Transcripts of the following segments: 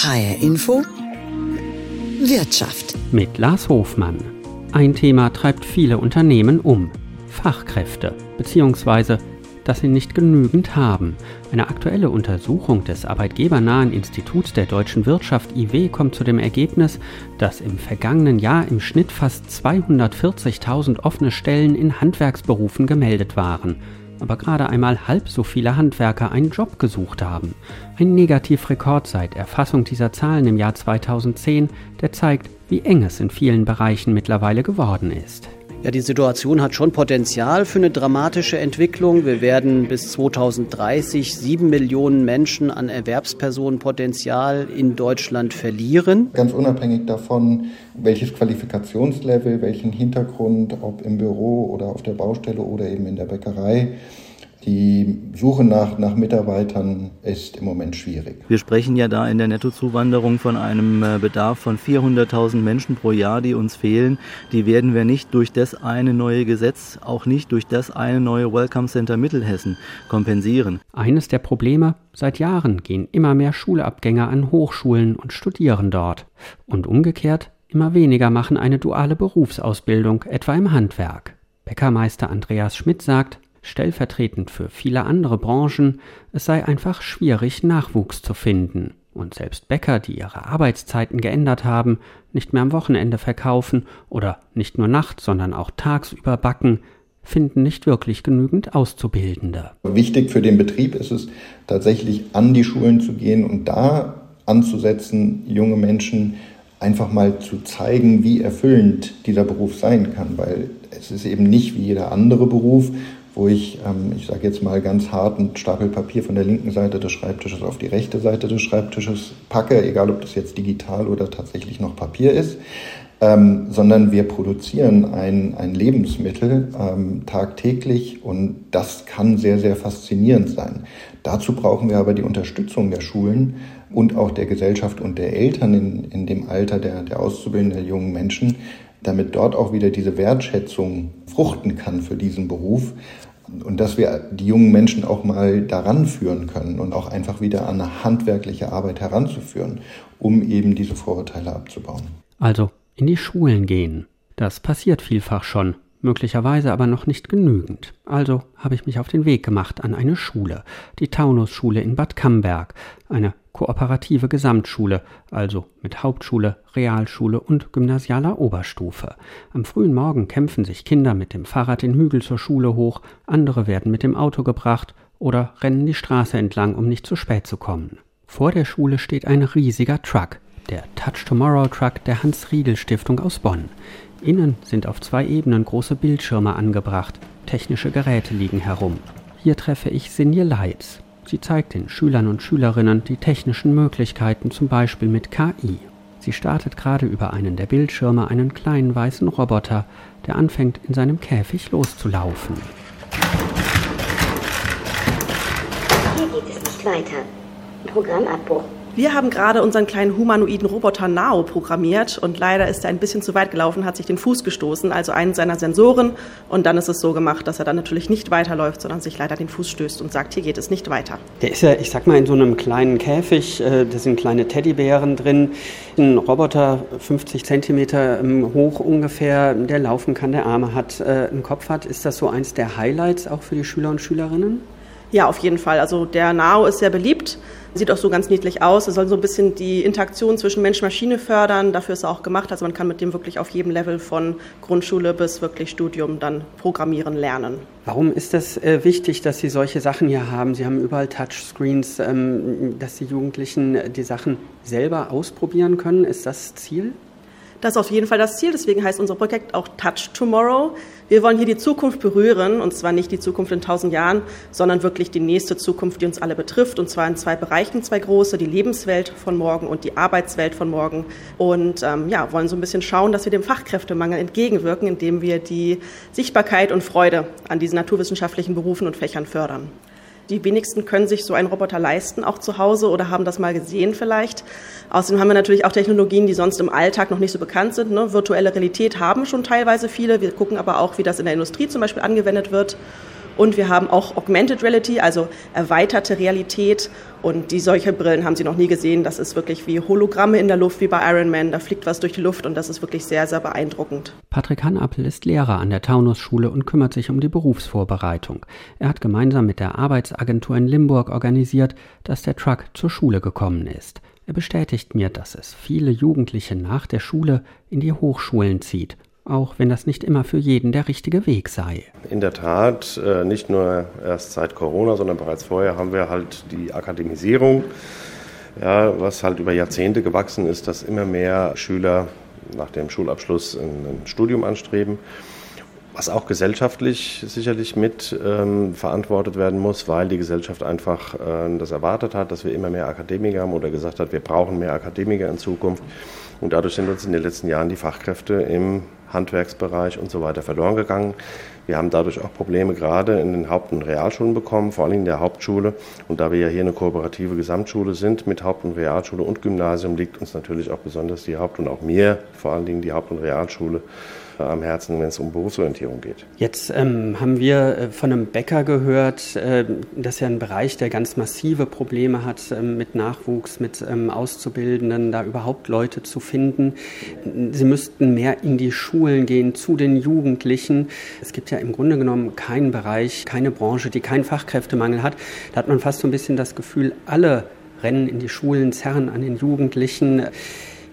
HR Info Wirtschaft mit Lars Hofmann. Ein Thema treibt viele Unternehmen um. Fachkräfte bzw. dass sie nicht genügend haben. Eine aktuelle Untersuchung des arbeitgebernahen Instituts der deutschen Wirtschaft IW kommt zu dem Ergebnis, dass im vergangenen Jahr im Schnitt fast 240.000 offene Stellen in Handwerksberufen gemeldet waren aber gerade einmal halb so viele Handwerker einen Job gesucht haben. Ein Negativrekord seit Erfassung dieser Zahlen im Jahr 2010, der zeigt, wie eng es in vielen Bereichen mittlerweile geworden ist. Ja, die Situation hat schon Potenzial für eine dramatische Entwicklung. Wir werden bis 2030 sieben Millionen Menschen an Erwerbspersonenpotenzial in Deutschland verlieren. Ganz unabhängig davon, welches Qualifikationslevel, welchen Hintergrund, ob im Büro oder auf der Baustelle oder eben in der Bäckerei. Die Suche nach, nach Mitarbeitern ist im Moment schwierig. Wir sprechen ja da in der Nettozuwanderung von einem äh, Bedarf von 400.000 Menschen pro Jahr, die uns fehlen. Die werden wir nicht durch das eine neue Gesetz, auch nicht durch das eine neue Welcome Center Mittelhessen kompensieren. Eines der Probleme, seit Jahren gehen immer mehr Schulabgänger an Hochschulen und studieren dort. Und umgekehrt, immer weniger machen eine duale Berufsausbildung, etwa im Handwerk. Bäckermeister Andreas Schmidt sagt, stellvertretend für viele andere Branchen, es sei einfach schwierig, Nachwuchs zu finden. Und selbst Bäcker, die ihre Arbeitszeiten geändert haben, nicht mehr am Wochenende verkaufen oder nicht nur nachts, sondern auch tagsüber backen, finden nicht wirklich genügend Auszubildende. Wichtig für den Betrieb ist es tatsächlich an die Schulen zu gehen und da anzusetzen, junge Menschen einfach mal zu zeigen, wie erfüllend dieser Beruf sein kann, weil es ist eben nicht wie jeder andere Beruf, wo ich, ähm, ich sage jetzt mal ganz hart, einen Stapel Papier von der linken Seite des Schreibtisches auf die rechte Seite des Schreibtisches packe, egal ob das jetzt digital oder tatsächlich noch Papier ist, ähm, sondern wir produzieren ein, ein Lebensmittel ähm, tagtäglich und das kann sehr, sehr faszinierend sein. Dazu brauchen wir aber die Unterstützung der Schulen und auch der Gesellschaft und der Eltern in, in dem Alter der, der Auszubildenden, jungen Menschen, damit dort auch wieder diese Wertschätzung fruchten kann für diesen Beruf und dass wir die jungen Menschen auch mal daran führen können und auch einfach wieder an eine handwerkliche Arbeit heranzuführen, um eben diese Vorurteile abzubauen. Also in die Schulen gehen. Das passiert vielfach schon, möglicherweise aber noch nicht genügend. Also habe ich mich auf den Weg gemacht an eine Schule, die Taunusschule in Bad Camberg, eine kooperative Gesamtschule, also mit Hauptschule, Realschule und gymnasialer Oberstufe. Am frühen Morgen kämpfen sich Kinder mit dem Fahrrad den Hügel zur Schule hoch, andere werden mit dem Auto gebracht oder rennen die Straße entlang, um nicht zu spät zu kommen. Vor der Schule steht ein riesiger Truck, der Touch Tomorrow Truck der Hans-Riegel-Stiftung aus Bonn. Innen sind auf zwei Ebenen große Bildschirme angebracht, technische Geräte liegen herum. Hier treffe ich Sinje Leitz. Sie zeigt den Schülern und Schülerinnen die technischen Möglichkeiten, zum Beispiel mit KI. Sie startet gerade über einen der Bildschirme einen kleinen weißen Roboter, der anfängt in seinem Käfig loszulaufen. Hier geht es nicht weiter. Programmabbruch. Wir haben gerade unseren kleinen humanoiden Roboter Nao programmiert und leider ist er ein bisschen zu weit gelaufen, hat sich den Fuß gestoßen, also einen seiner Sensoren. Und dann ist es so gemacht, dass er dann natürlich nicht weiterläuft, sondern sich leider den Fuß stößt und sagt, hier geht es nicht weiter. Der ist ja, ich sag mal, in so einem kleinen Käfig, äh, da sind kleine Teddybären drin. Ein Roboter 50 Zentimeter ähm, hoch ungefähr, der laufen kann, der Arme hat, äh, einen Kopf hat. Ist das so eins der Highlights auch für die Schüler und Schülerinnen? Ja, auf jeden Fall. Also der Nao ist sehr beliebt, sieht auch so ganz niedlich aus. Er soll so ein bisschen die Interaktion zwischen Mensch-Maschine fördern. Dafür ist er auch gemacht. Also man kann mit dem wirklich auf jedem Level von Grundschule bis wirklich Studium dann programmieren lernen. Warum ist das äh, wichtig, dass Sie solche Sachen hier haben? Sie haben überall Touchscreens, ähm, dass die Jugendlichen die Sachen selber ausprobieren können. Ist das Ziel? Das ist auf jeden Fall das Ziel. Deswegen heißt unser Projekt auch Touch Tomorrow. Wir wollen hier die Zukunft berühren und zwar nicht die Zukunft in tausend Jahren, sondern wirklich die nächste Zukunft, die uns alle betrifft und zwar in zwei Bereichen, zwei große, die Lebenswelt von morgen und die Arbeitswelt von morgen. Und ähm, ja, wollen so ein bisschen schauen, dass wir dem Fachkräftemangel entgegenwirken, indem wir die Sichtbarkeit und Freude an diesen naturwissenschaftlichen Berufen und Fächern fördern. Die wenigsten können sich so einen Roboter leisten, auch zu Hause oder haben das mal gesehen vielleicht. Außerdem haben wir natürlich auch Technologien, die sonst im Alltag noch nicht so bekannt sind. Ne? Virtuelle Realität haben schon teilweise viele. Wir gucken aber auch, wie das in der Industrie zum Beispiel angewendet wird. Und wir haben auch Augmented Reality, also erweiterte Realität. Und die solche Brillen haben Sie noch nie gesehen. Das ist wirklich wie Hologramme in der Luft, wie bei Iron Man. Da fliegt was durch die Luft und das ist wirklich sehr, sehr beeindruckend. Patrick Hannappel ist Lehrer an der Taunusschule und kümmert sich um die Berufsvorbereitung. Er hat gemeinsam mit der Arbeitsagentur in Limburg organisiert, dass der Truck zur Schule gekommen ist. Er bestätigt mir, dass es viele Jugendliche nach der Schule in die Hochschulen zieht auch wenn das nicht immer für jeden der richtige Weg sei. In der Tat, äh, nicht nur erst seit Corona, sondern bereits vorher haben wir halt die Akademisierung, ja, was halt über Jahrzehnte gewachsen ist, dass immer mehr Schüler nach dem Schulabschluss ein Studium anstreben was auch gesellschaftlich sicherlich mit ähm, verantwortet werden muss, weil die Gesellschaft einfach äh, das erwartet hat, dass wir immer mehr Akademiker haben oder gesagt hat, wir brauchen mehr Akademiker in Zukunft. Und dadurch sind uns in den letzten Jahren die Fachkräfte im Handwerksbereich und so weiter verloren gegangen. Wir haben dadurch auch Probleme gerade in den Haupt- und Realschulen bekommen, vor allem in der Hauptschule. Und da wir ja hier eine kooperative Gesamtschule sind mit Haupt- und Realschule und Gymnasium, liegt uns natürlich auch besonders die Haupt- und auch mir vor allen Dingen die Haupt- und Realschule am Herzen, wenn es um Berufsorientierung geht. Jetzt ähm, haben wir äh, von einem Bäcker gehört, äh, dass ja ein Bereich, der ganz massive Probleme hat äh, mit Nachwuchs, mit ähm, Auszubildenden, da überhaupt Leute zu finden. Sie müssten mehr in die Schulen gehen, zu den Jugendlichen. Es gibt ja im Grunde genommen keinen Bereich, keine Branche, die keinen Fachkräftemangel hat. Da hat man fast so ein bisschen das Gefühl, alle rennen in die Schulen, zerren an den Jugendlichen.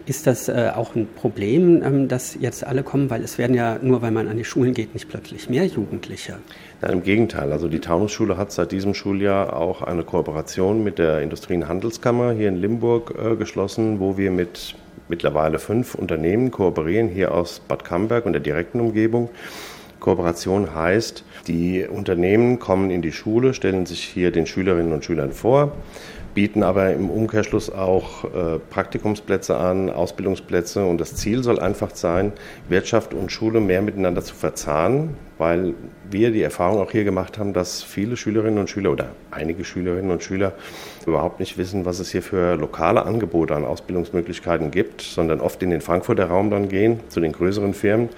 Ist das äh, auch ein Problem, ähm, dass jetzt alle kommen? Weil es werden ja nur, weil man an die Schulen geht, nicht plötzlich mehr Jugendliche. Nein, im Gegenteil. Also die Taunusschule hat seit diesem Schuljahr auch eine Kooperation mit der Industrie- und Handelskammer hier in Limburg äh, geschlossen, wo wir mit mittlerweile fünf Unternehmen kooperieren, hier aus Bad Camberg und der direkten Umgebung. Kooperation heißt, die Unternehmen kommen in die Schule, stellen sich hier den Schülerinnen und Schülern vor, bieten aber im Umkehrschluss auch äh, Praktikumsplätze an, Ausbildungsplätze. Und das Ziel soll einfach sein, Wirtschaft und Schule mehr miteinander zu verzahnen, weil wir die Erfahrung auch hier gemacht haben, dass viele Schülerinnen und Schüler oder einige Schülerinnen und Schüler überhaupt nicht wissen, was es hier für lokale Angebote an Ausbildungsmöglichkeiten gibt, sondern oft in den Frankfurter Raum dann gehen, zu den größeren Firmen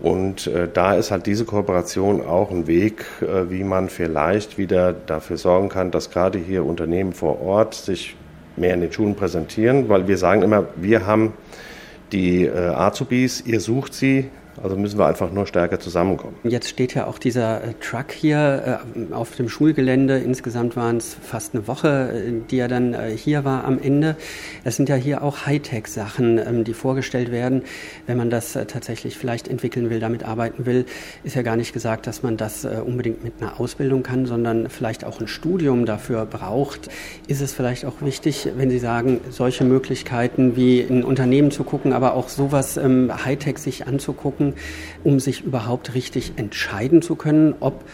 und äh, da ist halt diese Kooperation auch ein Weg, äh, wie man vielleicht wieder dafür sorgen kann, dass gerade hier Unternehmen vor Ort sich mehr in den Schulen präsentieren, weil wir sagen immer, wir haben die äh, Azubis, ihr sucht sie, also müssen wir einfach nur stärker zusammenkommen. Jetzt steht ja auch dieser äh, Truck hier äh, auf dem Schulgelände. Insgesamt waren es fast eine Woche, äh, die er dann hier war am Ende. Es sind ja hier auch Hightech-Sachen, ähm, die vorgestellt werden. Wenn man das tatsächlich vielleicht entwickeln will, damit arbeiten will, ist ja gar nicht gesagt, dass man das unbedingt mit einer Ausbildung kann, sondern vielleicht auch ein Studium dafür braucht. Ist es vielleicht auch wichtig, wenn Sie sagen, solche Möglichkeiten wie in Unternehmen zu gucken, aber auch sowas ähm, Hightech sich anzugucken, um sich überhaupt richtig entscheiden zu können, ob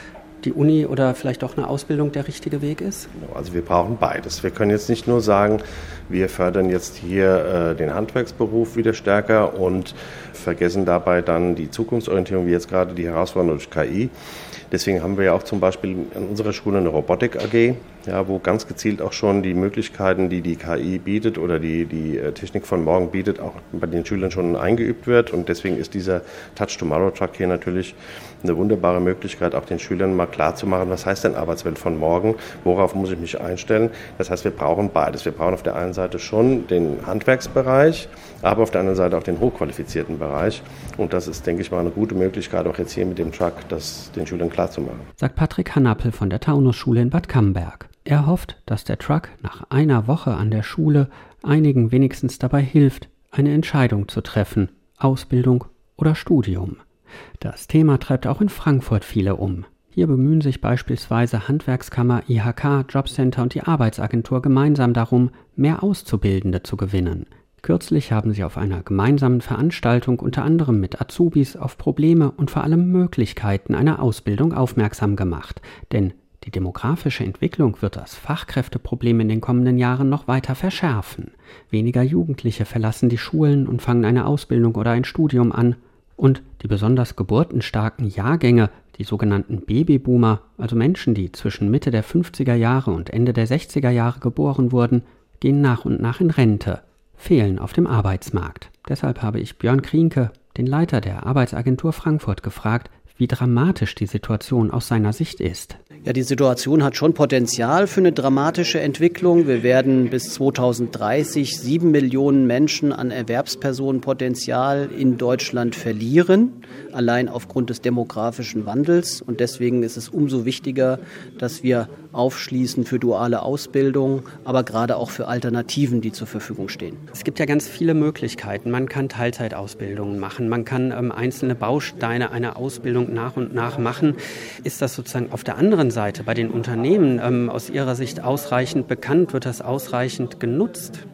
die Uni oder vielleicht doch eine Ausbildung der richtige Weg ist? Also wir brauchen beides. Wir können jetzt nicht nur sagen, wir fördern jetzt hier äh, den Handwerksberuf wieder stärker und vergessen dabei dann die Zukunftsorientierung, wie jetzt gerade die Herausforderung durch KI. Deswegen haben wir ja auch zum Beispiel an unserer Schule eine Robotik AG, ja, wo ganz gezielt auch schon die Möglichkeiten, die die KI bietet oder die, die äh, Technik von morgen bietet, auch bei den Schülern schon eingeübt wird. Und deswegen ist dieser Touch Tomorrow Truck hier natürlich eine wunderbare Möglichkeit, auch den Schülern mal klarzumachen, was heißt denn Arbeitswelt von morgen, worauf muss ich mich einstellen. Das heißt, wir brauchen beides. Wir brauchen auf der einen Seite schon den Handwerksbereich, aber auf der anderen Seite auch den hochqualifizierten Bereich. Und das ist, denke ich mal, eine gute Möglichkeit, auch jetzt hier mit dem Truck, das den Schülern klarzumachen. Sagt Patrick Hannappel von der Taunusschule in Bad Camberg. Er hofft, dass der Truck nach einer Woche an der Schule einigen wenigstens dabei hilft, eine Entscheidung zu treffen, Ausbildung oder Studium. Das Thema treibt auch in Frankfurt viele um. Hier bemühen sich beispielsweise Handwerkskammer, IHK, Jobcenter und die Arbeitsagentur gemeinsam darum, mehr Auszubildende zu gewinnen. Kürzlich haben sie auf einer gemeinsamen Veranstaltung unter anderem mit Azubis auf Probleme und vor allem Möglichkeiten einer Ausbildung aufmerksam gemacht. Denn die demografische Entwicklung wird das Fachkräfteproblem in den kommenden Jahren noch weiter verschärfen. Weniger Jugendliche verlassen die Schulen und fangen eine Ausbildung oder ein Studium an. Und die besonders geburtenstarken Jahrgänge, die sogenannten Babyboomer, also Menschen, die zwischen Mitte der 50er Jahre und Ende der 60er Jahre geboren wurden, gehen nach und nach in Rente, fehlen auf dem Arbeitsmarkt. Deshalb habe ich Björn Krienke, den Leiter der Arbeitsagentur Frankfurt, gefragt, wie dramatisch die Situation aus seiner Sicht ist. Ja, die Situation hat schon Potenzial für eine dramatische Entwicklung. Wir werden bis 2030 sieben Millionen Menschen an Erwerbspersonenpotenzial in Deutschland verlieren, allein aufgrund des demografischen Wandels. Und deswegen ist es umso wichtiger, dass wir aufschließen für duale Ausbildung, aber gerade auch für Alternativen, die zur Verfügung stehen. Es gibt ja ganz viele Möglichkeiten. Man kann Teilzeitausbildungen machen, man kann ähm, einzelne Bausteine einer Ausbildung nach und nach machen. Ist das sozusagen auf der anderen Seite bei den Unternehmen ähm, aus Ihrer Sicht ausreichend bekannt? Wird das ausreichend genutzt?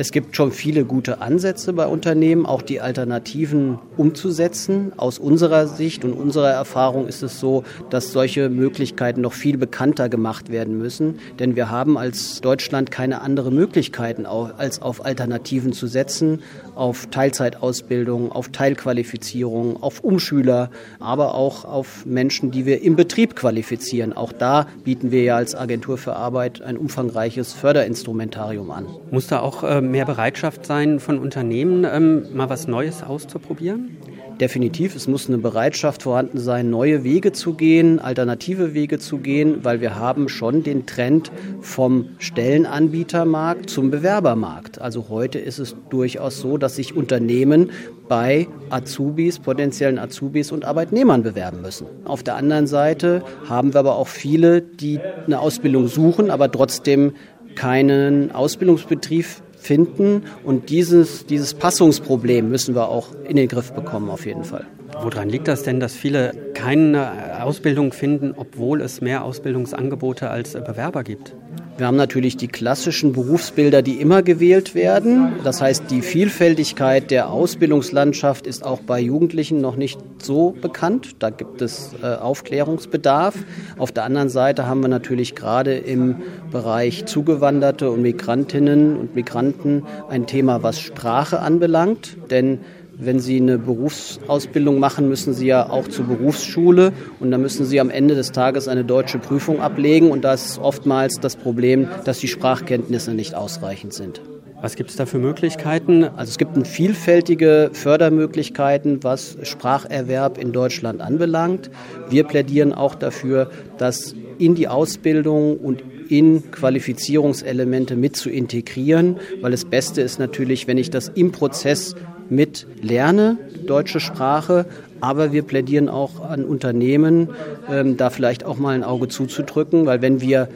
Es gibt schon viele gute Ansätze bei Unternehmen, auch die Alternativen umzusetzen. Aus unserer Sicht und unserer Erfahrung ist es so, dass solche Möglichkeiten noch viel bekannter gemacht werden müssen. Denn wir haben als Deutschland keine andere Möglichkeiten, als auf Alternativen zu setzen, auf Teilzeitausbildung, auf Teilqualifizierung, auf Umschüler, aber auch auf Menschen, die wir im Betrieb qualifizieren. Auch da bieten wir ja als Agentur für Arbeit ein umfangreiches Förderinstrumentarium an. Muss da auch ähm mehr Bereitschaft sein von Unternehmen, ähm, mal was Neues auszuprobieren? Definitiv, es muss eine Bereitschaft vorhanden sein, neue Wege zu gehen, alternative Wege zu gehen, weil wir haben schon den Trend vom Stellenanbietermarkt zum Bewerbermarkt. Also heute ist es durchaus so, dass sich Unternehmen bei Azubis, potenziellen Azubis und Arbeitnehmern bewerben müssen. Auf der anderen Seite haben wir aber auch viele, die eine Ausbildung suchen, aber trotzdem keinen Ausbildungsbetrieb finden. Und dieses, dieses Passungsproblem müssen wir auch in den Griff bekommen, auf jeden Fall. Woran liegt das denn, dass viele keine Ausbildung finden, obwohl es mehr Ausbildungsangebote als Bewerber gibt? Wir haben natürlich die klassischen Berufsbilder, die immer gewählt werden. Das heißt, die Vielfältigkeit der Ausbildungslandschaft ist auch bei Jugendlichen noch nicht so bekannt. Da gibt es äh, Aufklärungsbedarf. Auf der anderen Seite haben wir natürlich gerade im Bereich Zugewanderte und Migrantinnen und Migranten ein Thema, was Sprache anbelangt. Denn wenn Sie eine Berufsausbildung machen, müssen Sie ja auch zur Berufsschule und dann müssen Sie am Ende des Tages eine deutsche Prüfung ablegen und da ist oftmals das Problem, dass die Sprachkenntnisse nicht ausreichend sind. Was gibt es da für Möglichkeiten? Also es gibt vielfältige Fördermöglichkeiten, was Spracherwerb in Deutschland anbelangt. Wir plädieren auch dafür, dass in die Ausbildung und in Qualifizierungselemente mit zu integrieren, weil das Beste ist natürlich, wenn ich das im Prozess mit lerne, deutsche Sprache, aber wir plädieren auch an Unternehmen, ähm, da vielleicht auch mal ein Auge zuzudrücken, weil wenn wir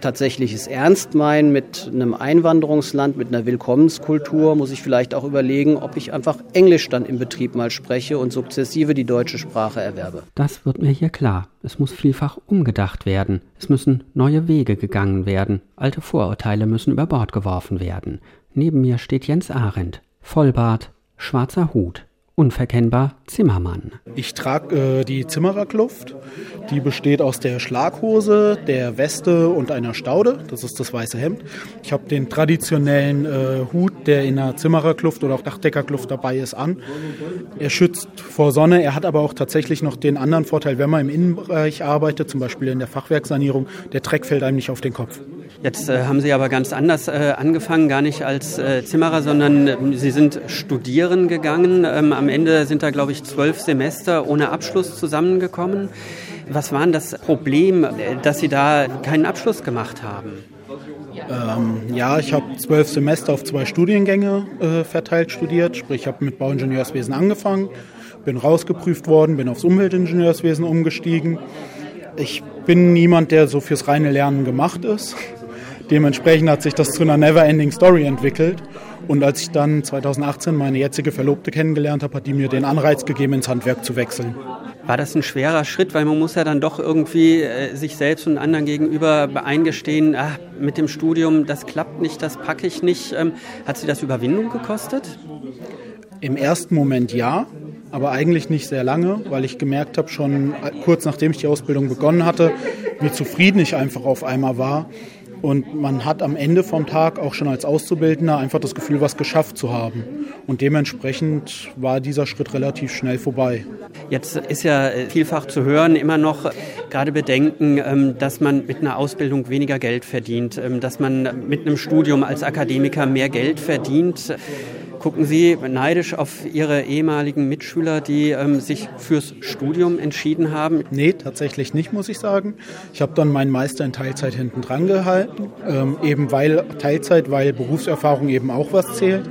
tatsächlich es ernst meinen mit einem Einwanderungsland, mit einer Willkommenskultur, muss ich vielleicht auch überlegen, ob ich einfach Englisch dann im Betrieb mal spreche und sukzessive die deutsche Sprache erwerbe. Das wird mir hier klar. Es muss vielfach umgedacht werden. Es müssen neue Wege gegangen werden. Alte Vorurteile müssen über Bord geworfen werden. Neben mir steht Jens Arendt. Vollbart, schwarzer Hut, unverkennbar Zimmermann. Ich trage äh, die Zimmererkluft. Die besteht aus der Schlaghose, der Weste und einer Staude. Das ist das weiße Hemd. Ich habe den traditionellen äh, Hut, der in der Zimmererkluft oder auch Dachdeckerkluft dabei ist, an. Er schützt vor Sonne. Er hat aber auch tatsächlich noch den anderen Vorteil, wenn man im Innenbereich arbeitet, zum Beispiel in der Fachwerksanierung, der Dreck fällt einem nicht auf den Kopf. Jetzt äh, haben Sie aber ganz anders äh, angefangen, gar nicht als äh, Zimmerer, sondern äh, Sie sind studieren gegangen. Ähm, am Ende sind da, glaube ich, zwölf Semester ohne Abschluss zusammengekommen. Was war denn das Problem, äh, dass Sie da keinen Abschluss gemacht haben? Ähm, ja, ich habe zwölf Semester auf zwei Studiengänge äh, verteilt studiert. Sprich, ich habe mit Bauingenieurswesen angefangen, bin rausgeprüft worden, bin aufs Umweltingenieurswesen umgestiegen. Ich bin niemand, der so fürs reine Lernen gemacht ist. Dementsprechend hat sich das zu einer Never-Ending Story entwickelt. Und als ich dann 2018 meine jetzige Verlobte kennengelernt habe, hat die mir den Anreiz gegeben, ins Handwerk zu wechseln. War das ein schwerer Schritt, weil man muss ja dann doch irgendwie äh, sich selbst und anderen gegenüber eingestehen, ach, mit dem Studium, das klappt nicht, das packe ich nicht. Ähm, hat Sie das Überwindung gekostet? Im ersten Moment ja, aber eigentlich nicht sehr lange, weil ich gemerkt habe, schon kurz nachdem ich die Ausbildung begonnen hatte, wie zufrieden ich einfach auf einmal war und man hat am Ende vom Tag auch schon als Auszubildender einfach das Gefühl, was geschafft zu haben. Und dementsprechend war dieser Schritt relativ schnell vorbei. Jetzt ist ja vielfach zu hören, immer noch gerade Bedenken, ähm, dass man mit einer Ausbildung weniger Geld verdient, ähm, dass man mit einem Studium als Akademiker mehr Geld verdient. Gucken Sie neidisch auf Ihre ehemaligen Mitschüler, die ähm, sich fürs Studium entschieden haben? Nee, tatsächlich nicht, muss ich sagen. Ich habe dann meinen Meister in Teilzeit hinten dran gehalten, ähm, eben weil Teilzeit, weil Berufserfahrung eben auch was zählt.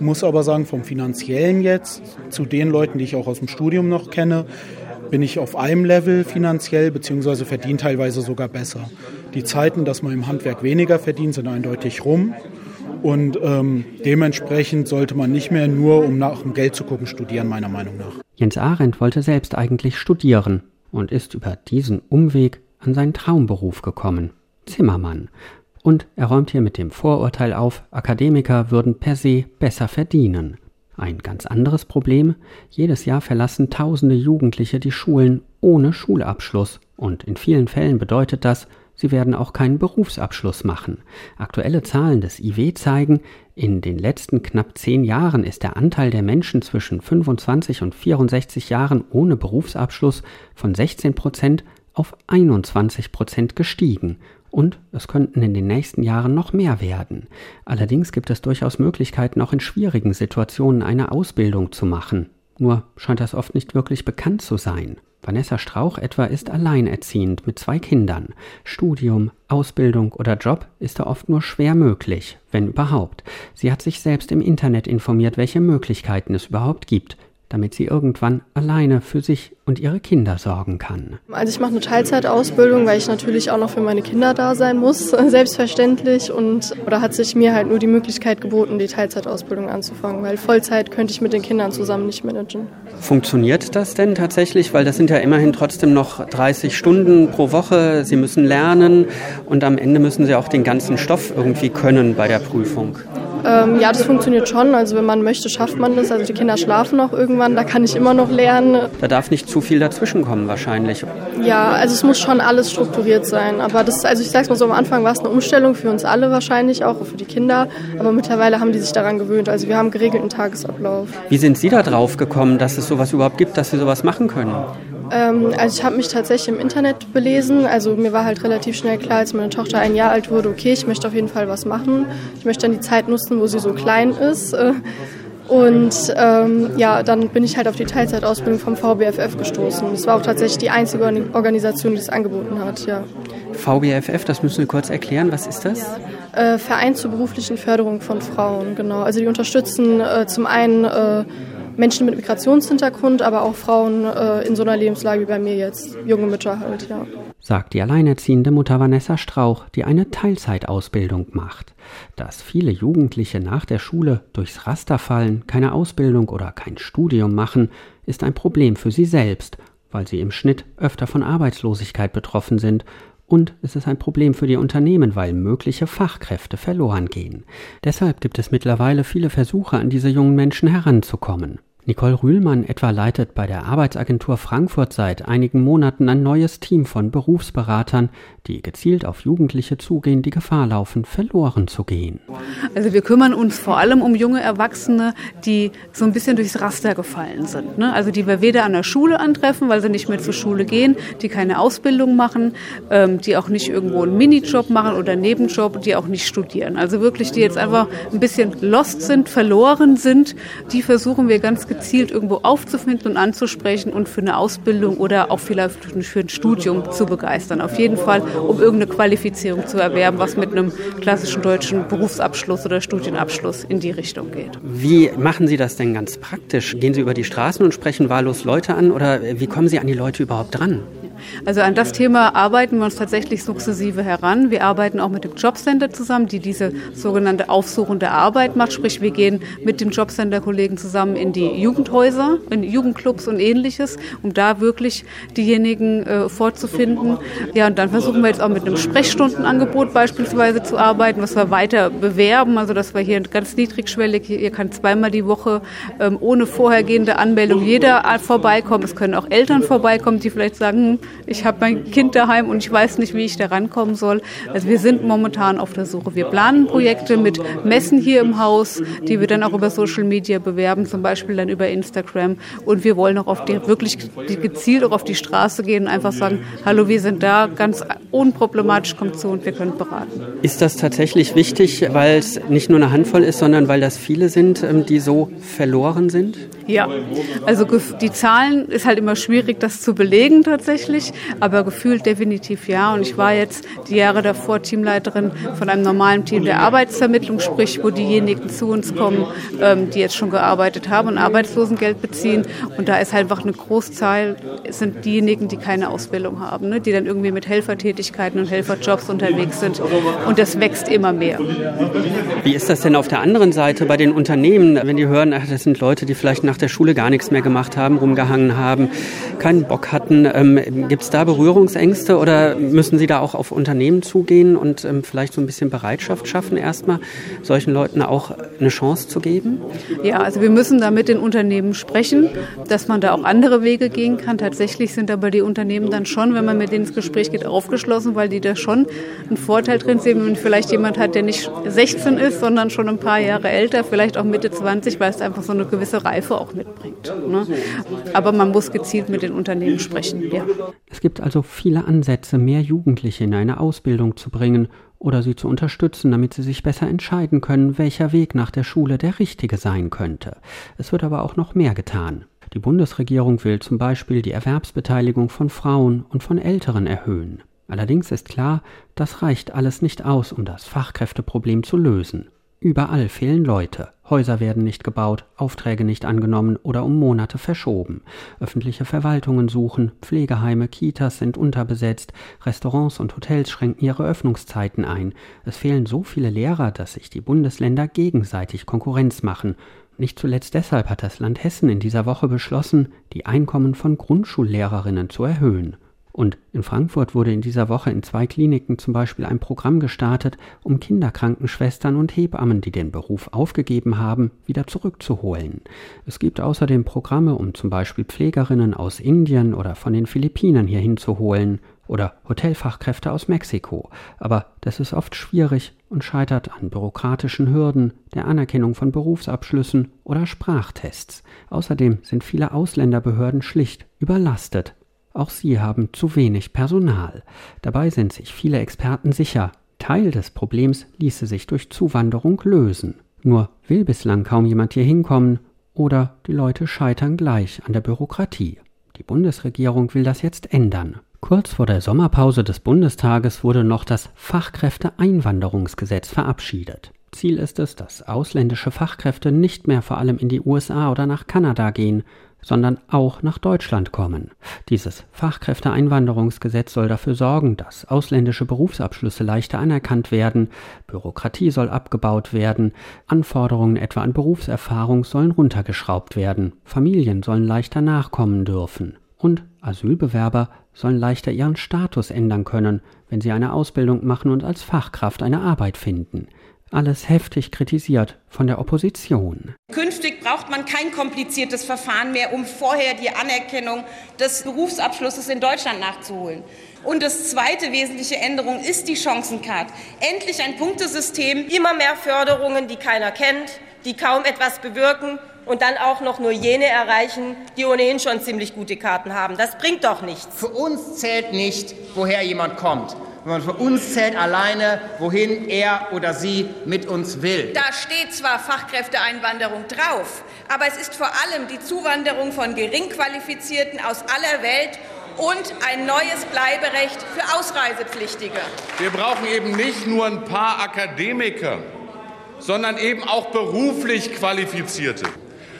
Muss aber sagen, vom finanziellen jetzt zu den Leuten, die ich auch aus dem Studium noch kenne, bin ich auf einem Level finanziell, beziehungsweise verdiene teilweise sogar besser. Die Zeiten, dass man im Handwerk weniger verdient, sind eindeutig rum. Und ähm, dementsprechend sollte man nicht mehr nur, um nach dem Geld zu gucken, studieren, meiner Meinung nach. Jens Arendt wollte selbst eigentlich studieren und ist über diesen Umweg an seinen Traumberuf gekommen. Zimmermann. Und er räumt hier mit dem Vorurteil auf, Akademiker würden per se besser verdienen. Ein ganz anderes Problem, jedes Jahr verlassen tausende Jugendliche die Schulen ohne Schulabschluss, und in vielen Fällen bedeutet das, sie werden auch keinen Berufsabschluss machen. Aktuelle Zahlen des IW zeigen, in den letzten knapp zehn Jahren ist der Anteil der Menschen zwischen 25 und 64 Jahren ohne Berufsabschluss von 16 Prozent auf 21 Prozent gestiegen und es könnten in den nächsten Jahren noch mehr werden. Allerdings gibt es durchaus Möglichkeiten, auch in schwierigen Situationen eine Ausbildung zu machen. Nur scheint das oft nicht wirklich bekannt zu sein. Vanessa Strauch etwa ist alleinerziehend mit zwei Kindern. Studium, Ausbildung oder Job ist da oft nur schwer möglich, wenn überhaupt. Sie hat sich selbst im Internet informiert, welche Möglichkeiten es überhaupt gibt damit sie irgendwann alleine für sich und ihre Kinder sorgen kann. Also ich mache eine Teilzeitausbildung, weil ich natürlich auch noch für meine Kinder da sein muss, selbstverständlich. Und da hat sich mir halt nur die Möglichkeit geboten, die Teilzeitausbildung anzufangen, weil Vollzeit könnte ich mit den Kindern zusammen nicht managen. Funktioniert das denn tatsächlich? Weil das sind ja immerhin trotzdem noch 30 Stunden pro Woche. Sie müssen lernen und am Ende müssen Sie auch den ganzen Stoff irgendwie können bei der Prüfung. Ähm, ja, das funktioniert schon. Also wenn man möchte, schafft man das. Also die Kinder schlafen auch irgendwann, da kann ich immer noch lernen. Da darf nicht zu viel dazwischenkommen wahrscheinlich. Ja, also es muss schon alles strukturiert sein. Aber das, also ich sag's mal so, am Anfang war es eine Umstellung für uns alle wahrscheinlich, auch für die Kinder. Aber mittlerweile haben die sich daran gewöhnt. Also wir haben geregelten Tagesablauf. Wie sind Sie da drauf gekommen, dass es sowas überhaupt gibt, dass Sie sowas machen können? Ähm, also ich habe mich tatsächlich im Internet belesen. Also mir war halt relativ schnell klar, als meine Tochter ein Jahr alt wurde, okay, ich möchte auf jeden Fall was machen. Ich möchte dann die Zeit nutzen, wo sie so klein ist. Äh, und ähm, ja, dann bin ich halt auf die Teilzeitausbildung vom VBFF gestoßen. Das war auch tatsächlich die einzige Organisation, die es angeboten hat, ja. VBFF, das müssen wir kurz erklären. Was ist das? Ja. Äh, Verein zur beruflichen Förderung von Frauen, genau. Also die unterstützen äh, zum einen äh, Menschen mit Migrationshintergrund, aber auch Frauen äh, in so einer Lebenslage wie bei mir jetzt, junge Mütter halt, ja. Sagt die alleinerziehende Mutter Vanessa Strauch, die eine Teilzeitausbildung macht. Dass viele Jugendliche nach der Schule durchs Raster fallen, keine Ausbildung oder kein Studium machen, ist ein Problem für sie selbst, weil sie im Schnitt öfter von Arbeitslosigkeit betroffen sind und es ist ein Problem für die Unternehmen, weil mögliche Fachkräfte verloren gehen. Deshalb gibt es mittlerweile viele Versuche, an diese jungen Menschen heranzukommen. Nicole Rühlmann etwa leitet bei der Arbeitsagentur Frankfurt seit einigen Monaten ein neues Team von Berufsberatern, die gezielt auf Jugendliche zugehen, die Gefahr laufen, verloren zu gehen. Also wir kümmern uns vor allem um junge Erwachsene, die so ein bisschen durchs Raster gefallen sind. Ne? Also die wir weder an der Schule antreffen, weil sie nicht mehr zur Schule gehen, die keine Ausbildung machen, ähm, die auch nicht irgendwo einen Minijob machen oder einen Nebenjob, die auch nicht studieren. Also wirklich, die jetzt einfach ein bisschen lost sind, verloren sind, die versuchen wir ganz gezielt gezielt irgendwo aufzufinden und anzusprechen und für eine Ausbildung oder auch vielleicht für ein Studium zu begeistern. Auf jeden Fall, um irgendeine Qualifizierung zu erwerben, was mit einem klassischen deutschen Berufsabschluss oder Studienabschluss in die Richtung geht. Wie machen Sie das denn ganz praktisch? Gehen Sie über die Straßen und sprechen wahllos Leute an oder wie kommen Sie an die Leute überhaupt dran? Also an das Thema arbeiten wir uns tatsächlich sukzessive heran. Wir arbeiten auch mit dem Jobcenter zusammen, die diese sogenannte aufsuchende Arbeit macht. Sprich, wir gehen mit dem Jobcenter-Kollegen zusammen in die Jugendhäuser, in Jugendclubs und ähnliches, um da wirklich diejenigen äh, vorzufinden. Ja, und dann versuchen wir jetzt auch mit einem Sprechstundenangebot beispielsweise zu arbeiten, was wir weiter bewerben. Also dass wir hier ganz niedrigschwellig, hier kann zweimal die Woche ähm, ohne vorhergehende Anmeldung jeder vorbeikommen. Es können auch Eltern vorbeikommen, die vielleicht sagen, hm, ich habe mein Kind daheim und ich weiß nicht, wie ich da rankommen soll. Also wir sind momentan auf der Suche. Wir planen Projekte mit Messen hier im Haus, die wir dann auch über Social Media bewerben, zum Beispiel dann über Instagram. Und wir wollen auch auf die, wirklich gezielt auch auf die Straße gehen und einfach sagen, hallo, wir sind da, ganz unproblematisch, kommt zu und wir können beraten. Ist das tatsächlich wichtig, weil es nicht nur eine Handvoll ist, sondern weil das viele sind, ähm, die so verloren sind? Ja, also die Zahlen ist halt immer schwierig, das zu belegen tatsächlich, aber gefühlt definitiv ja. Und ich war jetzt die Jahre davor Teamleiterin von einem normalen Team der Arbeitsvermittlung, sprich, wo diejenigen zu uns kommen, ähm, die jetzt schon gearbeitet haben und Arbeitslosengeld beziehen. Und da ist halt einfach eine Großzahl, sind diejenigen, die keine Ausbildung haben, ne? die dann irgendwie mit Helfertätigkeiten und Helferjobs unterwegs sind. Und das wächst immer mehr. Wie ist das denn auf der anderen Seite bei den Unternehmen, wenn die hören, ach, das sind Leute, die vielleicht nach der Schule gar nichts mehr gemacht haben, rumgehangen haben, keinen Bock hatten? Ähm, Gibt es da Berührungsängste oder müssen Sie da auch auf Unternehmen zugehen und ähm, vielleicht so ein bisschen Bereitschaft schaffen, erstmal solchen Leuten auch eine Chance zu geben? Ja, also wir müssen da mit den Unternehmen sprechen, dass man da auch andere Wege gehen kann. Tatsächlich sind aber die Unternehmen dann schon, wenn man mit denen ins Gespräch geht, aufgeschlossen, weil die da schon einen Vorteil drin sehen, wenn vielleicht jemand hat, der nicht 16 ist, sondern schon ein paar Jahre älter, vielleicht auch Mitte 20, weil es einfach so eine gewisse Reife auch mitbringt. Ne? Aber man muss gezielt mit den Unternehmen sprechen. Ja. Es gibt also viele Ansätze, mehr Jugendliche in eine Ausbildung zu bringen oder sie zu unterstützen, damit sie sich besser entscheiden können, welcher Weg nach der Schule der richtige sein könnte. Es wird aber auch noch mehr getan. Die Bundesregierung will zum Beispiel die Erwerbsbeteiligung von Frauen und von Älteren erhöhen. Allerdings ist klar, das reicht alles nicht aus, um das Fachkräfteproblem zu lösen. Überall fehlen Leute, Häuser werden nicht gebaut, Aufträge nicht angenommen oder um Monate verschoben. Öffentliche Verwaltungen suchen, Pflegeheime, Kitas sind unterbesetzt, Restaurants und Hotels schränken ihre Öffnungszeiten ein. Es fehlen so viele Lehrer, dass sich die Bundesländer gegenseitig Konkurrenz machen. Nicht zuletzt deshalb hat das Land Hessen in dieser Woche beschlossen, die Einkommen von Grundschullehrerinnen zu erhöhen. Und in Frankfurt wurde in dieser Woche in zwei Kliniken zum Beispiel ein Programm gestartet, um Kinderkrankenschwestern und Hebammen, die den Beruf aufgegeben haben, wieder zurückzuholen. Es gibt außerdem Programme, um zum Beispiel Pflegerinnen aus Indien oder von den Philippinen hierhin zu holen oder Hotelfachkräfte aus Mexiko. Aber das ist oft schwierig und scheitert an bürokratischen Hürden, der Anerkennung von Berufsabschlüssen oder Sprachtests. Außerdem sind viele Ausländerbehörden schlicht überlastet auch sie haben zu wenig Personal. Dabei sind sich viele Experten sicher, Teil des Problems ließe sich durch Zuwanderung lösen. Nur will bislang kaum jemand hier hinkommen oder die Leute scheitern gleich an der Bürokratie. Die Bundesregierung will das jetzt ändern. Kurz vor der Sommerpause des Bundestages wurde noch das Fachkräfteeinwanderungsgesetz verabschiedet. Ziel ist es, dass ausländische Fachkräfte nicht mehr vor allem in die USA oder nach Kanada gehen, sondern auch nach Deutschland kommen. Dieses Fachkräfteeinwanderungsgesetz soll dafür sorgen, dass ausländische Berufsabschlüsse leichter anerkannt werden, Bürokratie soll abgebaut werden, Anforderungen etwa an Berufserfahrung sollen runtergeschraubt werden, Familien sollen leichter nachkommen dürfen und Asylbewerber sollen leichter ihren Status ändern können, wenn sie eine Ausbildung machen und als Fachkraft eine Arbeit finden alles heftig kritisiert von der Opposition. Künftig braucht man kein kompliziertes Verfahren mehr, um vorher die Anerkennung des Berufsabschlusses in Deutschland nachzuholen. Und das zweite wesentliche Änderung ist die Chancencard. Endlich ein Punktesystem, immer mehr Förderungen, die keiner kennt, die kaum etwas bewirken und dann auch noch nur jene erreichen, die ohnehin schon ziemlich gute Karten haben. Das bringt doch nichts. Für uns zählt nicht, woher jemand kommt sondern für uns zählt alleine, wohin er oder sie mit uns will. Da steht zwar Fachkräfteeinwanderung drauf, aber es ist vor allem die Zuwanderung von Geringqualifizierten aus aller Welt und ein neues Bleiberecht für Ausreisepflichtige. Wir brauchen eben nicht nur ein paar Akademiker, sondern eben auch beruflich Qualifizierte.